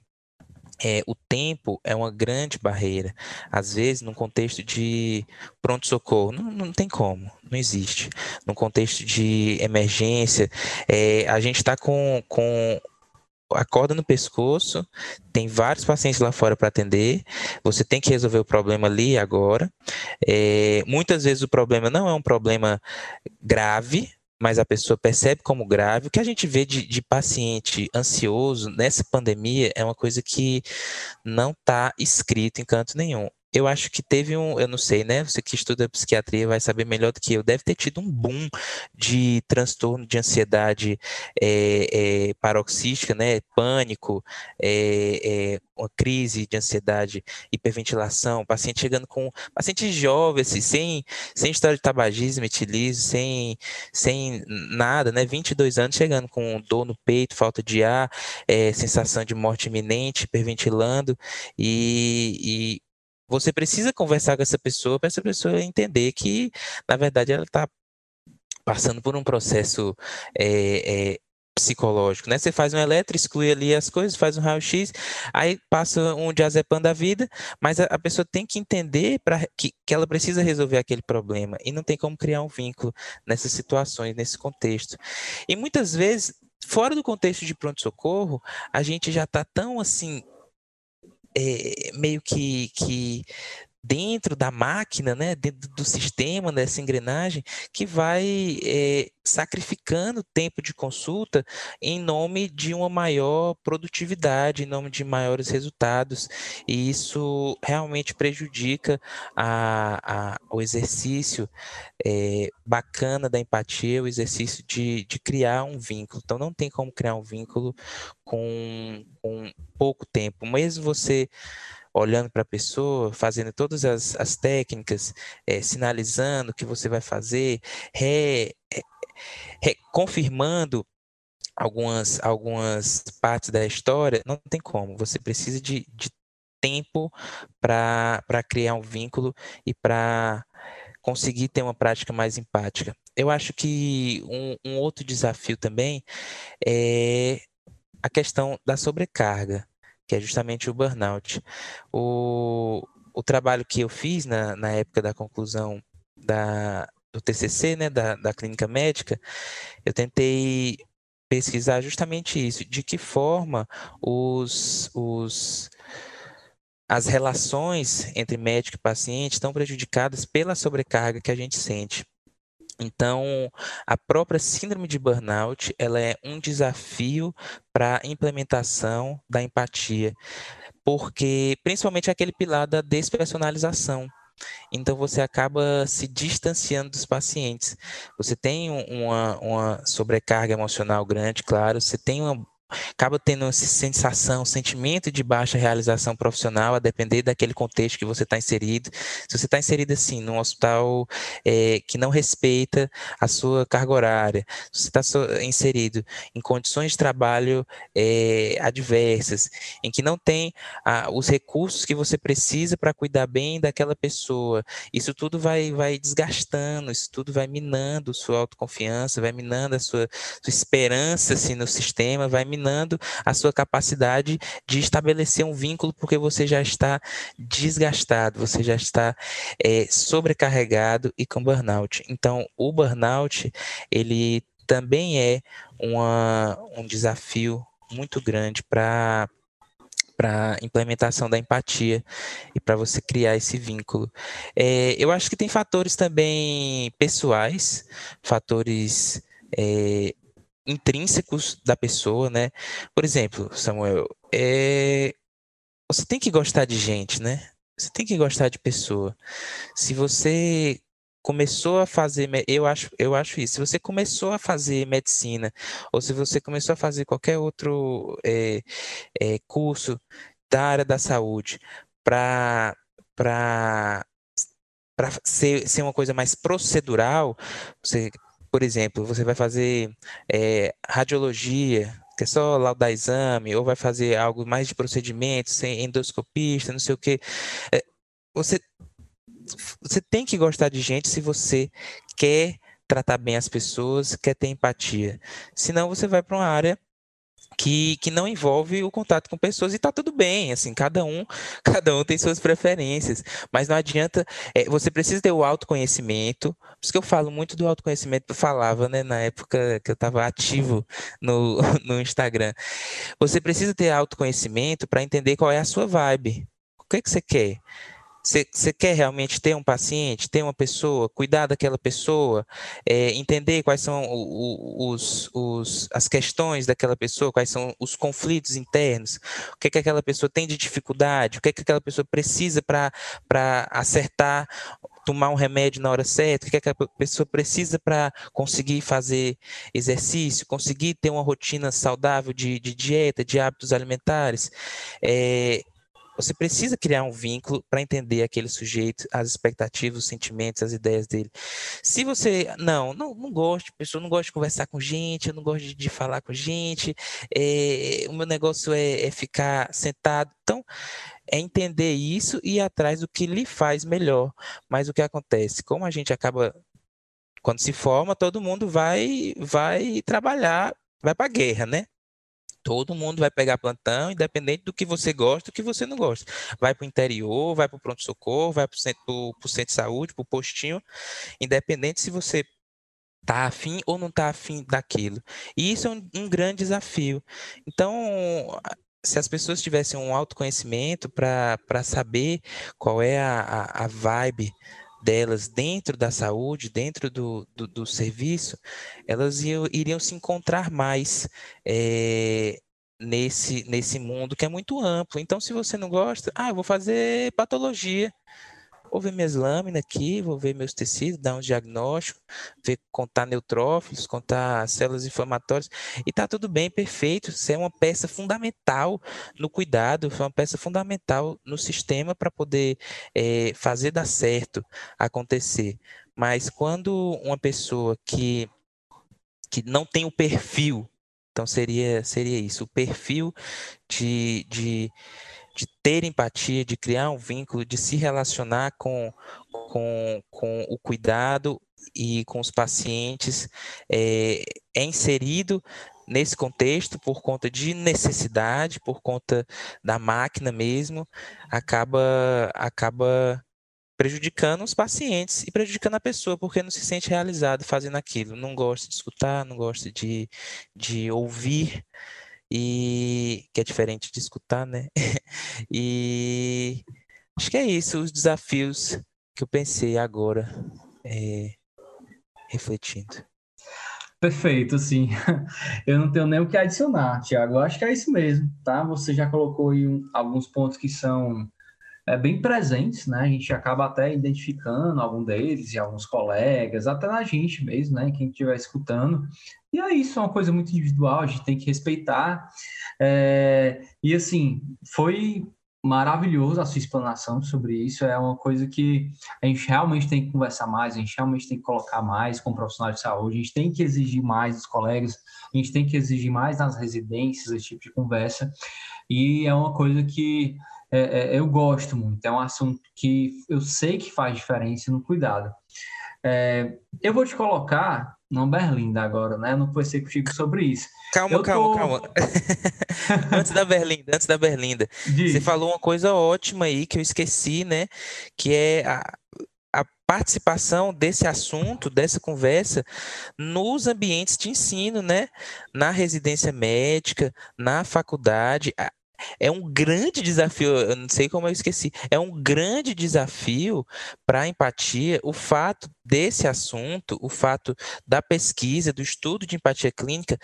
Speaker 2: é, o tempo é uma grande barreira. Às vezes, num contexto de pronto-socorro, não, não tem como, não existe. Num contexto de emergência, é, a gente está com, com a corda no pescoço, tem vários pacientes lá fora para atender, você tem que resolver o problema ali agora. É, muitas vezes o problema não é um problema grave, mas a pessoa percebe como grave. O que a gente vê de, de paciente ansioso nessa pandemia é uma coisa que não está escrito em canto nenhum eu acho que teve um, eu não sei, né? Você que estuda psiquiatria vai saber melhor do que eu. Deve ter tido um boom de transtorno de ansiedade é, é, paroxística, né? Pânico, é, uma crise de ansiedade, hiperventilação, paciente chegando com pacientes jovens, assim, sem, sem história de tabagismo, etiliso, sem, sem nada, né? 22 anos chegando com dor no peito, falta de ar, sensação de morte iminente, hiperventilando e, e você precisa conversar com essa pessoa para essa pessoa entender que, na verdade, ela está passando por um processo é, é, psicológico, né? Você faz um eletro, exclui ali as coisas, faz um raio-x, aí passa um diazepam da vida, mas a, a pessoa tem que entender para que, que ela precisa resolver aquele problema e não tem como criar um vínculo nessas situações, nesse contexto. E muitas vezes, fora do contexto de pronto-socorro, a gente já está tão assim é, meio que, que dentro da máquina, né, dentro do sistema dessa engrenagem, que vai é, sacrificando tempo de consulta em nome de uma maior produtividade, em nome de maiores resultados, e isso realmente prejudica a, a, o exercício é, bacana da empatia, o exercício de, de criar um vínculo. Então, não tem como criar um vínculo com, com pouco tempo, mesmo você olhando para a pessoa, fazendo todas as, as técnicas, é, sinalizando o que você vai fazer, re, re, confirmando algumas, algumas partes da história, não tem como. Você precisa de, de tempo para criar um vínculo e para conseguir ter uma prática mais empática. Eu acho que um, um outro desafio também é a questão da sobrecarga que é justamente o burnout. O, o trabalho que eu fiz na, na época da conclusão da, do TCC, né, da, da clínica médica, eu tentei pesquisar justamente isso, de que forma os, os, as relações entre médico e paciente estão prejudicadas pela sobrecarga que a gente sente. Então, a própria síndrome de burnout, ela é um desafio para a implementação da empatia, porque principalmente aquele pilar da despersonalização. Então você acaba se distanciando dos pacientes. Você tem uma, uma sobrecarga emocional grande, claro, você tem uma acaba tendo essa sensação, sentimento de baixa realização profissional, a depender daquele contexto que você está inserido. Se você está inserido assim num hospital é, que não respeita a sua carga horária, se você está inserido em condições de trabalho é, adversas, em que não tem os recursos que você precisa para cuidar bem daquela pessoa, isso tudo vai, vai desgastando, isso tudo vai minando sua autoconfiança, vai minando a sua, sua esperança assim, no sistema, vai minando minando a sua capacidade de estabelecer um vínculo, porque você já está desgastado, você já está é, sobrecarregado e com burnout. Então, o burnout, ele também é uma, um desafio muito grande para para implementação da empatia e para você criar esse vínculo. É, eu acho que tem fatores também pessoais, fatores é, intrínsecos da pessoa, né? Por exemplo, Samuel, é... você tem que gostar de gente, né? Você tem que gostar de pessoa. Se você começou a fazer, eu acho, eu acho isso. Se você começou a fazer medicina, ou se você começou a fazer qualquer outro é, é, curso da área da saúde para para ser, ser uma coisa mais procedural, você, por exemplo, você vai fazer é, radiologia, que é só laudar exame, ou vai fazer algo mais de procedimento, sem endoscopista, não sei o quê. É, você, você tem que gostar de gente se você quer tratar bem as pessoas, quer ter empatia. Senão você vai para uma área que, que não envolve o contato com pessoas e tá tudo bem, assim, cada um, <laughs> cada um tem suas preferências, mas não adianta, é, você precisa ter o autoconhecimento, por isso que eu falo muito do autoconhecimento, eu falava, né, na época que eu estava ativo no, <laughs> no Instagram, você precisa ter autoconhecimento para entender qual é a sua vibe, o que, é que você quer, você quer realmente ter um paciente, ter uma pessoa, cuidar daquela pessoa, é, entender quais são os, os, as questões daquela pessoa, quais são os conflitos internos, o que, é que aquela pessoa tem de dificuldade, o que, é que aquela pessoa precisa para acertar, tomar um remédio na hora certa, o que, é que a pessoa precisa para conseguir fazer exercício, conseguir ter uma rotina saudável de, de dieta, de hábitos alimentares. É, você precisa criar um vínculo para entender aquele sujeito, as expectativas, os sentimentos, as ideias dele. Se você, não, não, não gosto pessoa, não gosto de conversar com gente, eu não gosto de, de falar com gente, é, o meu negócio é, é ficar sentado. Então, é entender isso e ir atrás do que lhe faz melhor. Mas o que acontece? Como a gente acaba quando se forma, todo mundo vai vai trabalhar, vai para a guerra, né? Todo mundo vai pegar plantão, independente do que você gosta, do que você não gosta. Vai para o interior, vai para o pronto-socorro, vai para o centro, centro de saúde, para o postinho, independente se você tá afim ou não tá afim daquilo. E isso é um, um grande desafio. Então, se as pessoas tivessem um autoconhecimento para saber qual é a, a, a vibe delas dentro da saúde, dentro do, do, do serviço, elas iam, iriam se encontrar mais é, nesse, nesse mundo que é muito amplo. Então, se você não gosta, ah, eu vou fazer patologia vou ver minhas lâminas aqui, vou ver meus tecidos, dar um diagnóstico, ver, contar neutrófilos, contar células inflamatórias, e tá tudo bem, perfeito. Isso é uma peça fundamental no cuidado, é uma peça fundamental no sistema para poder é, fazer dar certo acontecer. Mas quando uma pessoa que, que não tem o perfil, então seria, seria isso, o perfil de, de de ter empatia, de criar um vínculo, de se relacionar com, com, com o cuidado e com os pacientes, é, é inserido nesse contexto por conta de necessidade, por conta da máquina mesmo, acaba acaba prejudicando os pacientes e prejudicando a pessoa, porque não se sente realizado fazendo aquilo, não gosta de escutar, não gosta de, de ouvir e que é diferente de escutar, né? <laughs> e acho que é isso, os desafios que eu pensei agora, é, refletindo.
Speaker 1: Perfeito, sim. <laughs> Eu não tenho nem o que adicionar, Tiago. Acho que é isso mesmo, tá? Você já colocou aí um, alguns pontos que são é, bem presentes, né? A gente acaba até identificando algum deles e alguns colegas, até na gente mesmo, né? Quem estiver escutando. E é isso, é uma coisa muito individual, a gente tem que respeitar. É, e assim, foi maravilhoso a sua explanação sobre isso. É uma coisa que a gente realmente tem que conversar mais, a gente realmente tem que colocar mais com profissionais de saúde, a gente tem que exigir mais dos colegas, a gente tem que exigir mais nas residências, esse tipo de conversa. E é uma coisa que é, é, eu gosto muito, é um assunto que eu sei que faz diferença no cuidado. É, eu vou te colocar não Berlinda agora, né? não não ser contigo sobre isso.
Speaker 2: Calma, eu calma, tô... calma. <laughs> antes da Berlinda, antes da Berlinda. Diz. Você falou uma coisa ótima aí que eu esqueci, né? Que é a, a participação desse assunto, dessa conversa, nos ambientes de ensino, né? Na residência médica, na faculdade é um grande desafio, eu não sei como eu esqueci, é um grande desafio para a empatia o fato desse assunto, o fato da pesquisa, do estudo de empatia clínica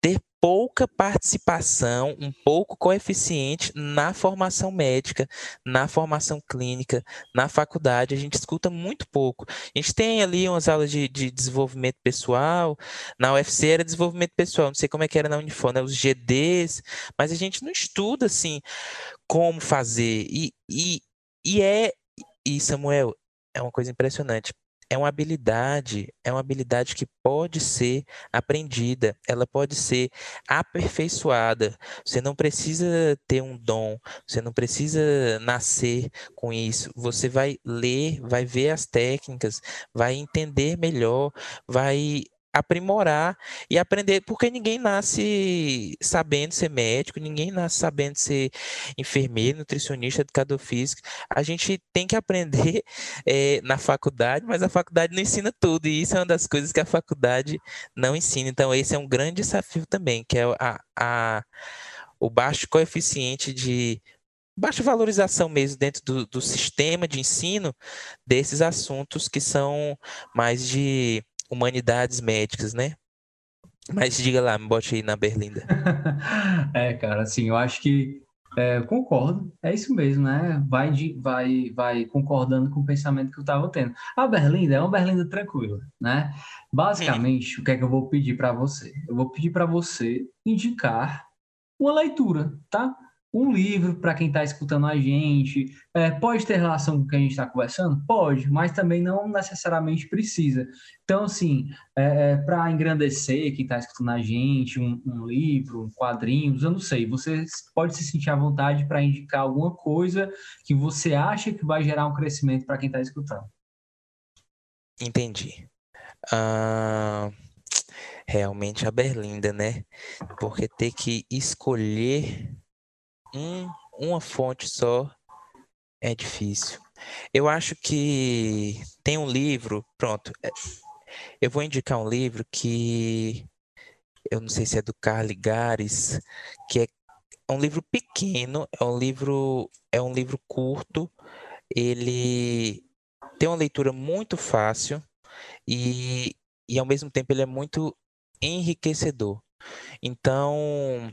Speaker 2: ter pouca participação, um pouco coeficiente na formação médica, na formação clínica, na faculdade. A gente escuta muito pouco. A gente tem ali umas aulas de, de desenvolvimento pessoal, na UFC era desenvolvimento pessoal, não sei como é que era na Unifor, né? os GDs, mas a gente não estuda assim como fazer. E, e, e é, e Samuel, é uma coisa impressionante é uma habilidade, é uma habilidade que pode ser aprendida, ela pode ser aperfeiçoada. Você não precisa ter um dom, você não precisa nascer com isso. Você vai ler, vai ver as técnicas, vai entender melhor, vai aprimorar e aprender, porque ninguém nasce sabendo ser médico, ninguém nasce sabendo ser enfermeiro, nutricionista, educador físico. A gente tem que aprender é, <laughs> na faculdade, mas a faculdade não ensina tudo, e isso é uma das coisas que a faculdade não ensina. Então, esse é um grande desafio também, que é a, a o baixo coeficiente de baixa valorização mesmo dentro do, do sistema de ensino desses assuntos que são mais de humanidades médicas, né? Mas diga lá, me bote aí na Berlinda. <laughs>
Speaker 1: é, cara, assim, eu acho que é, concordo, é isso mesmo, né? Vai, de, vai, vai concordando com o pensamento que eu estava tendo. A Berlinda é uma Berlinda tranquila, né? Basicamente, hum. o que é que eu vou pedir para você? Eu vou pedir para você indicar uma leitura, tá? Um livro para quem está escutando a gente. É, pode ter relação com o que a gente está conversando? Pode, mas também não necessariamente precisa. Então, assim, é, é para engrandecer quem está escutando a gente, um, um, livro, um quadrinho, eu não sei, você pode se sentir à vontade para indicar alguma coisa que você acha que vai gerar um crescimento para quem está escutando.
Speaker 2: Entendi. Uh, realmente a Berlinda, né? Porque ter que escolher um, uma fonte só é difícil. Eu acho que tem um livro, pronto. É, eu vou indicar um livro que eu não sei se é do Carligares, que é um livro pequeno, é um livro é um livro curto. Ele tem uma leitura muito fácil e, e ao mesmo tempo ele é muito enriquecedor. Então,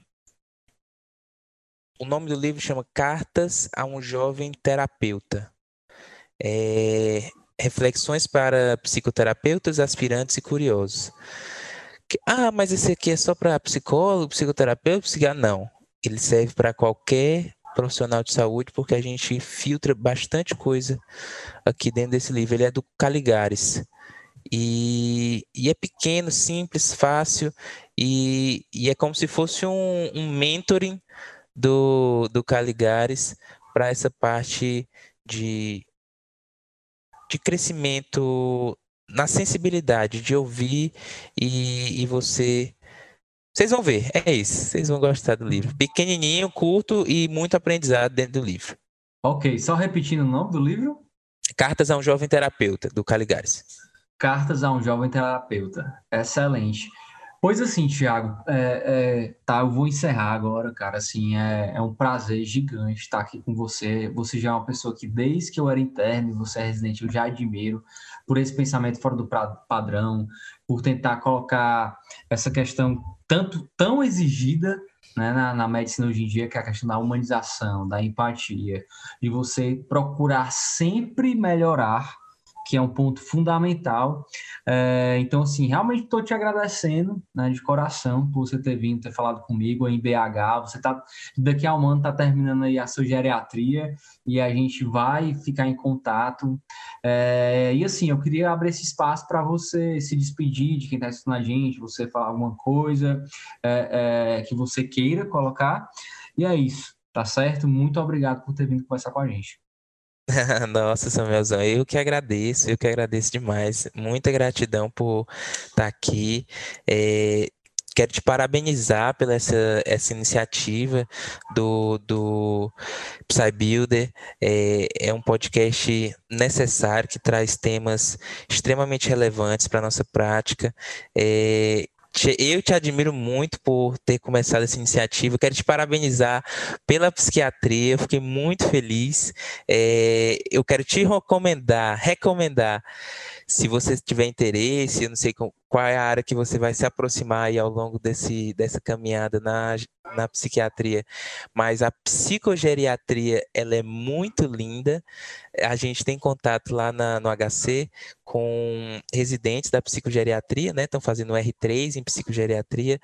Speaker 2: o nome do livro chama Cartas a um Jovem Terapeuta. É, reflexões para psicoterapeutas, aspirantes e curiosos. Ah, mas esse aqui é só para psicólogo, psicoterapeuta, psiquiatra? Não. Ele serve para qualquer profissional de saúde, porque a gente filtra bastante coisa aqui dentro desse livro. Ele é do Caligares. E, e é pequeno, simples, fácil, e, e é como se fosse um, um mentoring do, do Caligares para essa parte de, de crescimento na sensibilidade, de ouvir e, e você. Vocês vão ver, é isso. Vocês vão gostar do livro. Pequenininho, curto e muito aprendizado dentro do livro.
Speaker 1: Ok, só repetindo o nome do livro?
Speaker 2: Cartas a um Jovem Terapeuta, do Caligares.
Speaker 1: Cartas a um Jovem Terapeuta. Excelente. Pois assim, Thiago, é, é, tá, eu vou encerrar agora, cara. Assim, é, é, um prazer gigante estar aqui com você. Você já é uma pessoa que, desde que eu era interno e você é residente, eu já admiro por esse pensamento fora do padrão, por tentar colocar essa questão tanto tão exigida né, na, na, medicina hoje em dia, que é a questão da humanização, da empatia, de você procurar sempre melhorar que é um ponto fundamental. É, então, assim, realmente estou te agradecendo né, de coração por você ter vindo, ter falado comigo em BH. Você tá daqui a um ano está terminando aí a sua geriatria e a gente vai ficar em contato. É, e assim, eu queria abrir esse espaço para você se despedir de quem está assistindo a gente, você falar alguma coisa é, é, que você queira colocar. E é isso, tá certo? Muito obrigado por ter vindo conversar com a gente. <laughs>
Speaker 2: Nossa, Samuelzão, eu que agradeço, eu que agradeço demais. Muita gratidão por estar aqui. É, quero te parabenizar pela essa, essa iniciativa do, do PsyBuilder. É, é um podcast necessário que traz temas extremamente relevantes para a nossa prática. É, eu te admiro muito por ter começado essa iniciativa. Quero te parabenizar pela psiquiatria. fiquei muito feliz. É, eu quero te recomendar, recomendar se você tiver interesse, eu não sei qual é a área que você vai se aproximar aí ao longo desse, dessa caminhada na, na psiquiatria, mas a psicogeriatria, ela é muito linda. A gente tem contato lá na, no HC com residentes da psicogeriatria, né? Estão fazendo R3 em psicogeriatria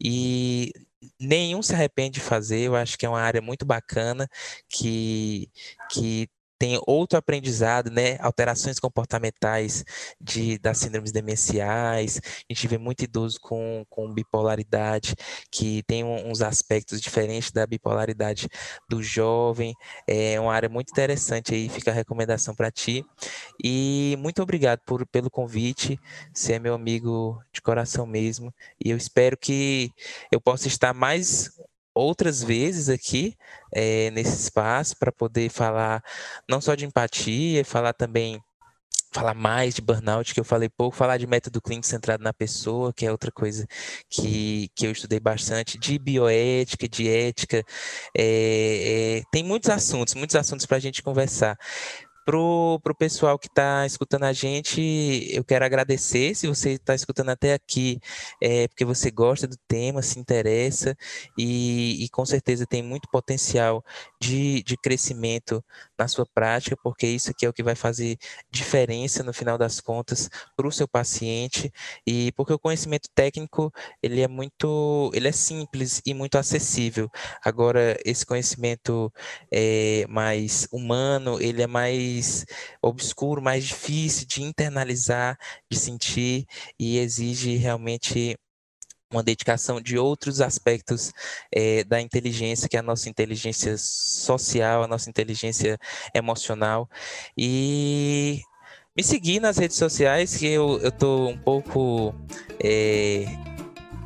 Speaker 2: e nenhum se arrepende de fazer. Eu acho que é uma área muito bacana que, que tem outro aprendizado, né? Alterações comportamentais de, das síndromes demenciais. A gente vê muito idoso com, com bipolaridade, que tem uns aspectos diferentes da bipolaridade do jovem. É uma área muito interessante aí, fica a recomendação para ti. E muito obrigado por, pelo convite. Você é meu amigo de coração mesmo. E eu espero que eu possa estar mais outras vezes aqui é, nesse espaço para poder falar não só de empatia, falar também falar mais de burnout, que eu falei pouco, falar de método clínico centrado na pessoa, que é outra coisa que, que eu estudei bastante, de bioética, de ética, é, é, tem muitos assuntos, muitos assuntos para a gente conversar. Pro, pro pessoal que está escutando a gente, eu quero agradecer. Se você está escutando até aqui, é porque você gosta do tema, se interessa e, e com certeza tem muito potencial de, de crescimento na sua prática, porque isso aqui é o que vai fazer diferença no final das contas para o seu paciente e porque o conhecimento técnico ele é muito, ele é simples e muito acessível. Agora esse conhecimento é mais humano, ele é mais mais obscuro, mais difícil de internalizar, de sentir e exige realmente uma dedicação de outros aspectos é, da inteligência, que é a nossa inteligência social, a nossa inteligência emocional. E me seguir nas redes sociais, que eu estou um pouco é,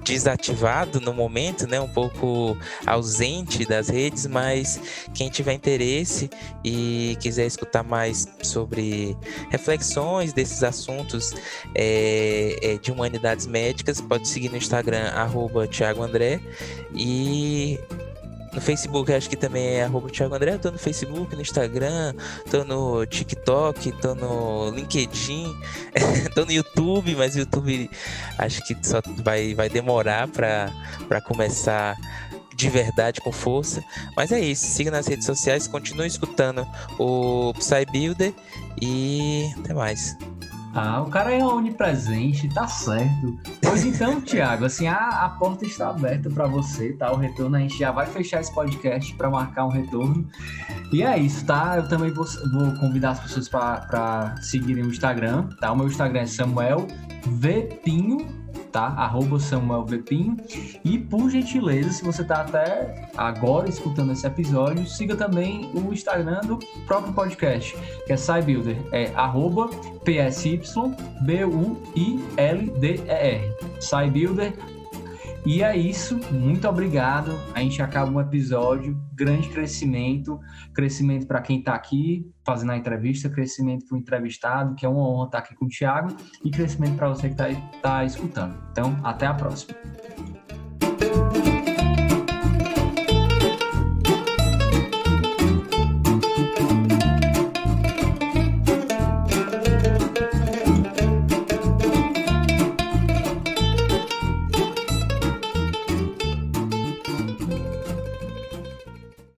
Speaker 2: desativado no momento, né, um pouco ausente das redes, mas quem tiver interesse e quiser escutar mais sobre reflexões desses assuntos é, é, de humanidades médicas, pode seguir no Instagram, arroba Thiago André, e no Facebook, acho que também é Thiago André. Tô no Facebook, no Instagram, tô no TikTok, tô no LinkedIn, <laughs> tô no YouTube, mas o YouTube acho que só vai, vai demorar para começar de verdade, com força. Mas é isso. Siga nas redes sociais, continue escutando o Psy Builder e até mais.
Speaker 1: Ah, o cara é onipresente, tá certo. Pois então, Thiago, assim, a, a porta está aberta para você, tá? O retorno, a gente já vai fechar esse podcast para marcar um retorno. E é isso, tá? Eu também vou, vou convidar as pessoas para seguirem o Instagram, tá? O meu Instagram é Samuel Vepinho tá? Arroba Samuel Vepinho. E por gentileza, se você tá até agora escutando esse episódio, siga também o Instagram do próprio podcast, que é SciBuilder. É arroba P-S-Y-B-U-I-L-D-E-R. SciBuilder e é isso, muito obrigado. A gente acaba um episódio, grande crescimento, crescimento para quem está aqui fazendo a entrevista, crescimento para o entrevistado, que é uma honra estar aqui com o Thiago, e crescimento para você que está tá escutando. Então, até a próxima.